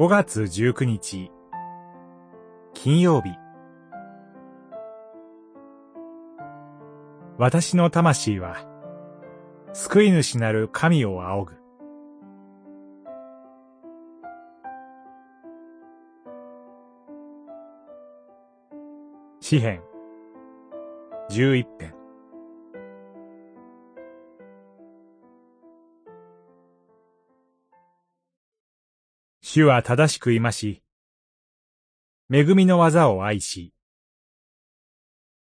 5月19日。金曜日。私の魂は救い主なる神を仰ぐ。詩編11編。主は正しくいまし、恵みの技を愛し、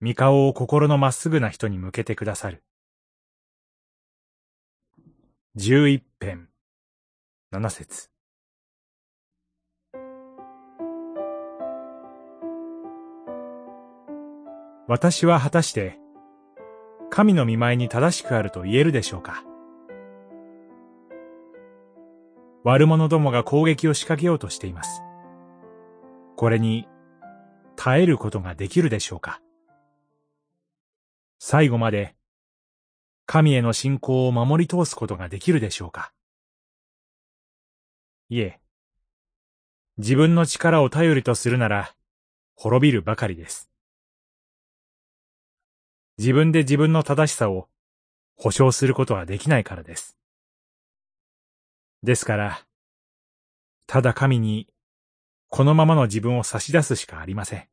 御顔を心のまっすぐな人に向けてくださる。十一編、七節。私は果たして、神の見舞いに正しくあると言えるでしょうか悪者どもが攻撃を仕掛けようとしています。これに耐えることができるでしょうか最後まで神への信仰を守り通すことができるでしょうかいえ、自分の力を頼りとするなら滅びるばかりです。自分で自分の正しさを保証することはできないからです。ですから、ただ神に、このままの自分を差し出すしかありません。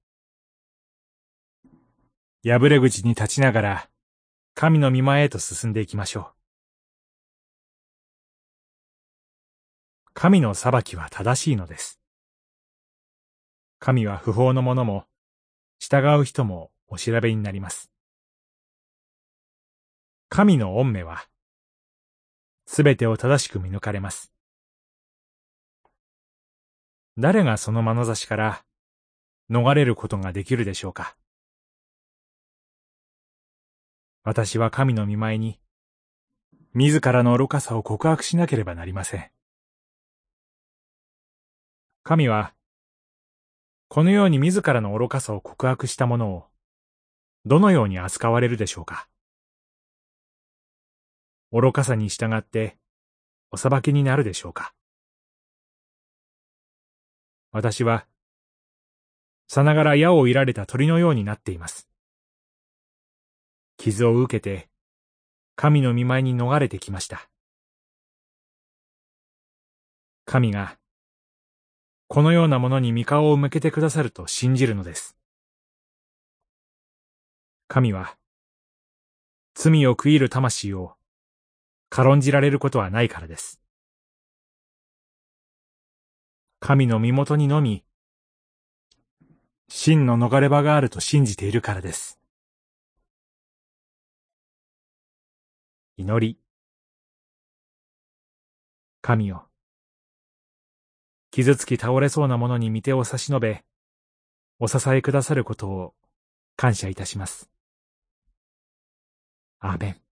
破れ口に立ちながら、神の御前へと進んでいきましょう。神の裁きは正しいのです。神は不法の者も、従う人もお調べになります。神の恩目は、すべてを正しく見抜かれます。誰がその眼差しから逃れることができるでしょうか？私は神の見舞いに、自らの愚かさを告白しなければなりません。神は、このように自らの愚かさを告白したものを、どのように扱われるでしょうか？愚かさに従って、お裁きになるでしょうか私は、さながら矢を射られた鳥のようになっています。傷を受けて、神の見舞いに逃れてきました。神が、このようなものに御顔を向けてくださると信じるのです。神は、罪を悔いる魂を軽んじられることはないからです。神の身元にのみ、真の逃れ場があると信じているからです。祈り。神よ。傷つき倒れそうな者に御手を差し伸べ、お支えくださることを感謝いたします。アーメン。